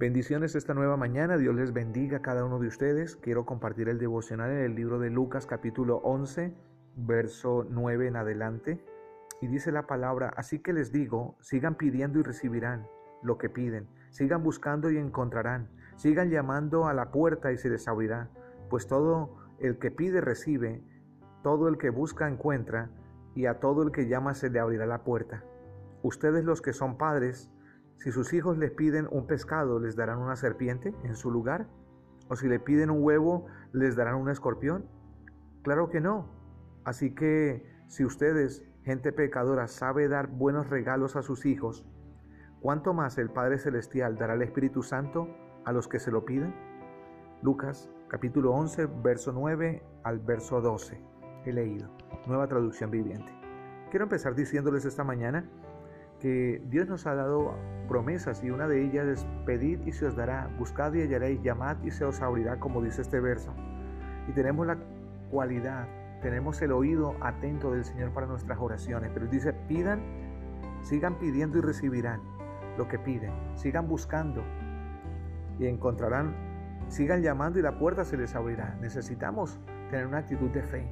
Bendiciones esta nueva mañana, Dios les bendiga a cada uno de ustedes. Quiero compartir el devocional en el libro de Lucas capítulo 11, verso 9 en adelante. Y dice la palabra, así que les digo, sigan pidiendo y recibirán lo que piden, sigan buscando y encontrarán, sigan llamando a la puerta y se les abrirá, pues todo el que pide recibe, todo el que busca encuentra, y a todo el que llama se le abrirá la puerta. Ustedes los que son padres, si sus hijos les piden un pescado, ¿les darán una serpiente en su lugar? ¿O si le piden un huevo, les darán un escorpión? Claro que no. Así que si ustedes, gente pecadora, sabe dar buenos regalos a sus hijos, ¿cuánto más el Padre Celestial dará el Espíritu Santo a los que se lo piden? Lucas capítulo 11, verso 9 al verso 12. He leído. Nueva traducción viviente. Quiero empezar diciéndoles esta mañana que Dios nos ha dado promesas y una de ellas es pedid y se os dará, buscad y hallaréis, llamad y se os abrirá, como dice este verso. Y tenemos la cualidad, tenemos el oído atento del Señor para nuestras oraciones, pero dice, pidan, sigan pidiendo y recibirán lo que piden, sigan buscando y encontrarán, sigan llamando y la puerta se les abrirá. Necesitamos tener una actitud de fe.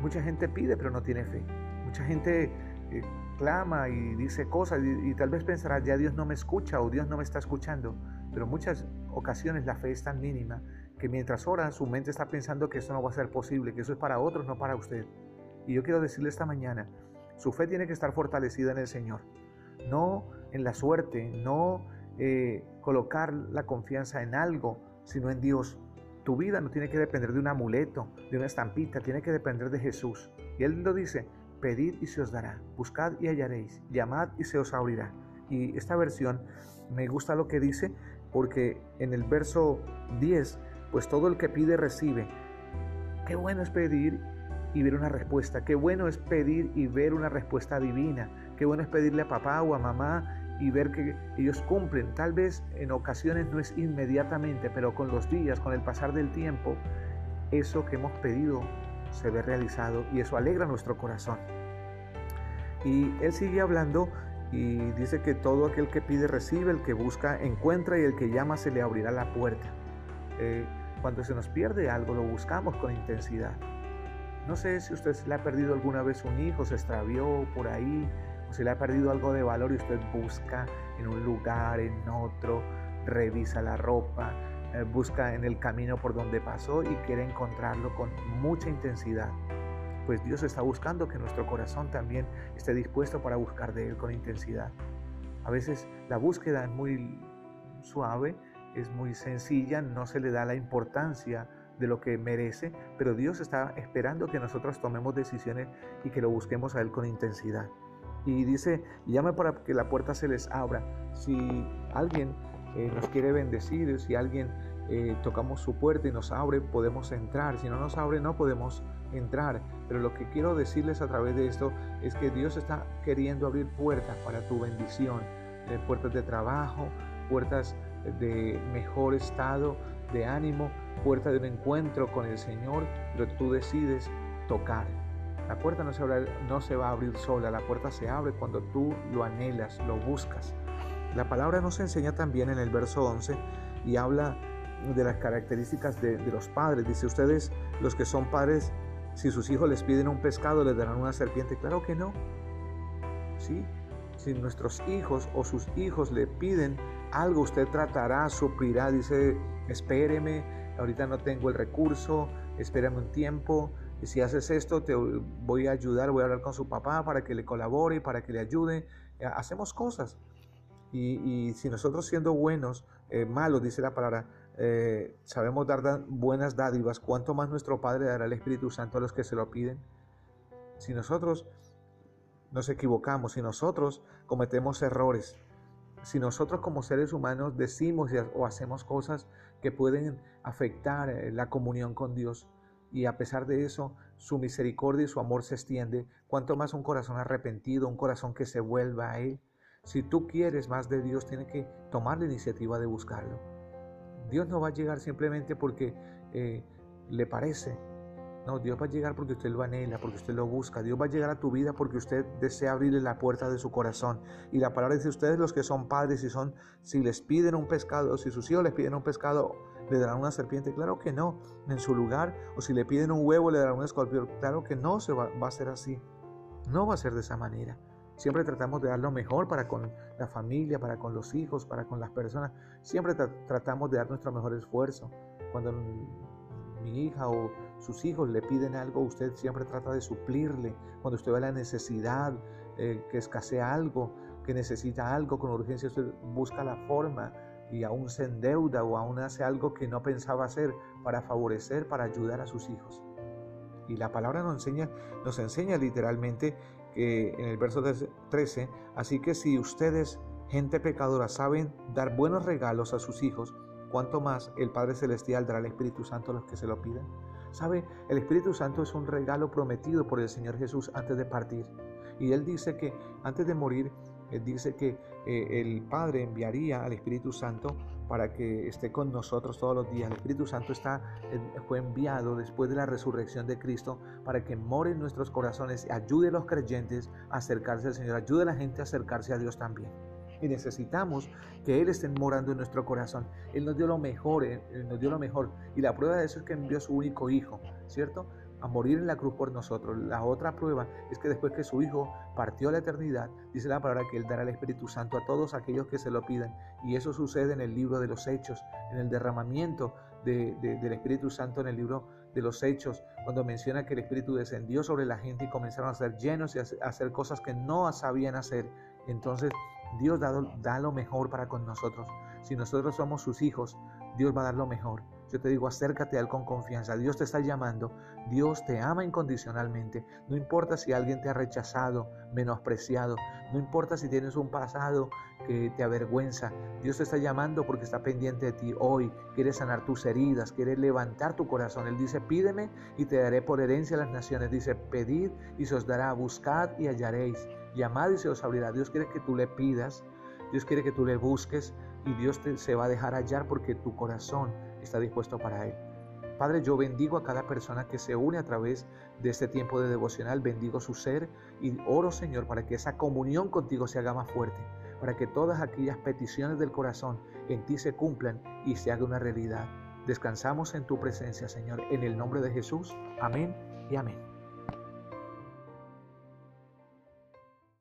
Mucha gente pide pero no tiene fe. Mucha gente eh, clama y dice cosas y, tal vez pensará, ya Dios no me escucha o Dios no me está escuchando. Pero muchas ocasiones la fe es tan mínima que mientras ora su mente está pensando que eso no va a ser posible, que eso es para otros, no para usted. Y yo quiero decirle esta mañana, su fe tiene que estar fortalecida en el Señor, no en la suerte, no eh, colocar la confianza en algo, sino en Dios. Tu vida no tiene que depender de un amuleto, de una estampita, tiene que depender de Jesús. Y Él lo dice, pedid y se os dará, buscad y hallaréis, llamad y se os abrirá. Y esta versión me gusta lo que dice porque en el verso 10, pues todo el que pide recibe. Qué bueno es pedir y ver una respuesta, qué bueno es pedir y ver una respuesta divina, qué bueno es pedirle a papá o a mamá y ver que ellos cumplen. Tal vez en ocasiones no es inmediatamente, pero con los días, con el pasar del tiempo, eso que hemos pedido se ve realizado y eso alegra nuestro corazón. Y él sigue hablando y dice que todo aquel que pide recibe, el que busca encuentra y el que llama se le abrirá la puerta. Eh, cuando se nos pierde algo lo buscamos con intensidad. No sé si usted se le ha perdido alguna vez un hijo, se extravió por ahí, o se le ha perdido algo de valor y usted busca en un lugar, en otro, revisa la ropa, busca en el camino por donde pasó y quiere encontrarlo con mucha intensidad. Pues Dios está buscando que nuestro corazón también esté dispuesto para buscar de Él con intensidad. A veces la búsqueda es muy suave, es muy sencilla, no se le da la importancia de lo que merece, pero Dios está esperando que nosotros tomemos decisiones y que lo busquemos a Él con intensidad. Y dice, llame para que la puerta se les abra. Si alguien eh, nos quiere bendecir, si alguien eh, tocamos su puerta y nos abre, podemos entrar. Si no nos abre, no podemos entrar. Pero lo que quiero decirles a través de esto es que Dios está queriendo abrir puertas para tu bendición, eh, puertas de trabajo, puertas de mejor estado de ánimo, puertas de un encuentro con el Señor, pero tú decides tocar. La puerta no se, no se va a abrir sola, la puerta se abre cuando tú lo anhelas, lo buscas. La palabra nos enseña también en el verso 11 y habla de las características de, los padres. Dice, ustedes los que son padres, si sus hijos les piden un pescado, les darán una serpiente. Claro que no. ¿Sí? Si nuestros hijos o sus hijos le piden algo, usted tratará, suplirá, dice, espéreme, ahorita no tengo el recurso, espérame un tiempo, y si haces esto, te voy a ayudar, voy a hablar con su papá para que le colabore, para que le ayude. Hacemos cosas. Y, si nosotros siendo buenos, eh, malos, dice la palabra, eh, sabemos dar buenas dádivas, ¿cuánto más nuestro Padre dará el Espíritu Santo a los que se lo piden? Si nosotros nos equivocamos, si nosotros cometemos errores, si nosotros como seres humanos decimos o hacemos cosas que pueden afectar eh, la comunión con Dios, y a pesar de eso, su misericordia y su amor se extiende, cuanto más un corazón arrepentido, un corazón que se vuelva a Él, si tú quieres más de Dios, tienes que tomar la iniciativa de buscarlo. Dios no va a llegar simplemente porque eh, le parece. No, Dios va a llegar porque usted lo anhela, porque usted lo busca. Dios va a llegar a tu vida porque usted desea abrirle la puerta de su corazón. Y la palabra dice, ustedes los que son padres, si son, si les piden un pescado, si sus hijos les piden un pescado, le darán una serpiente. Claro que no, en su lugar. O si le piden un huevo, le darán un escorpión. Claro que no se va, va a ser así. No va a ser de esa manera. Siempre tratamos de dar lo mejor para con la familia, para con los hijos, para con las personas. Siempre tratamos de dar nuestro mejor esfuerzo. Cuando mi hija o sus hijos le piden algo, usted siempre trata de suplirle. Cuando usted ve la necesidad, eh, que escasea algo, que necesita algo con urgencia, usted busca la forma y aún se endeuda o aún hace algo que no pensaba hacer para favorecer, para ayudar a sus hijos. Y la palabra nos enseña, nos enseña literalmente que en el verso 13, así que si ustedes, gente pecadora, saben dar buenos regalos a sus hijos, cuánto más el Padre Celestial dará el Espíritu Santo a los que se lo pidan. ¿Sabe? El Espíritu Santo es un regalo prometido por el Señor Jesús antes de partir. Y Él dice que antes de morir, dice que eh, el Padre enviaría al Espíritu Santo para que esté con nosotros todos los días. El Espíritu Santo está, eh, fue enviado después de la resurrección de Cristo para que more en nuestros corazones, ayude a los creyentes a acercarse al Señor, ayude a la gente a acercarse a Dios también y necesitamos que Él esté morando en nuestro corazón. Él nos dio lo mejor, Él nos dio lo mejor. Y la prueba de eso es que envió a su único hijo, ¿cierto? A morir en la cruz por nosotros. La otra prueba es que después que su hijo partió a la eternidad, dice la palabra que Él dará el Espíritu Santo a todos aquellos que se lo pidan. Y eso sucede en el libro de los Hechos, en el derramamiento del Espíritu Santo en el libro de los Hechos, cuando menciona que el Espíritu descendió sobre la gente y comenzaron a ser llenos y a hacer cosas que no sabían hacer. Entonces Dios da, lo mejor para con nosotros. Si nosotros somos sus hijos, Dios va a dar lo mejor. Yo te digo, acércate a Él con confianza. Dios te está llamando. Dios te ama incondicionalmente. No importa si alguien te ha rechazado, menospreciado. No importa si tienes un pasado que te avergüenza. Dios te está llamando porque está pendiente de ti hoy. Quiere sanar tus heridas, quiere levantar tu corazón. Él dice, pídeme y te daré por herencia a las naciones. Dice, pedid y se os dará. Buscad y hallaréis llamad y se os abrirá. Dios quiere que tú le pidas, Dios quiere que tú le busques y Dios te, se va a dejar hallar porque tu corazón está dispuesto para Él. Padre, yo bendigo a cada persona que se une a través de este tiempo de devocional, bendigo su ser y oro, Señor, para que esa comunión contigo se haga más fuerte, para que todas aquellas peticiones del corazón en ti se cumplan y se haga una realidad. Descansamos en tu presencia, Señor, en el nombre de Jesús. Amén y amén.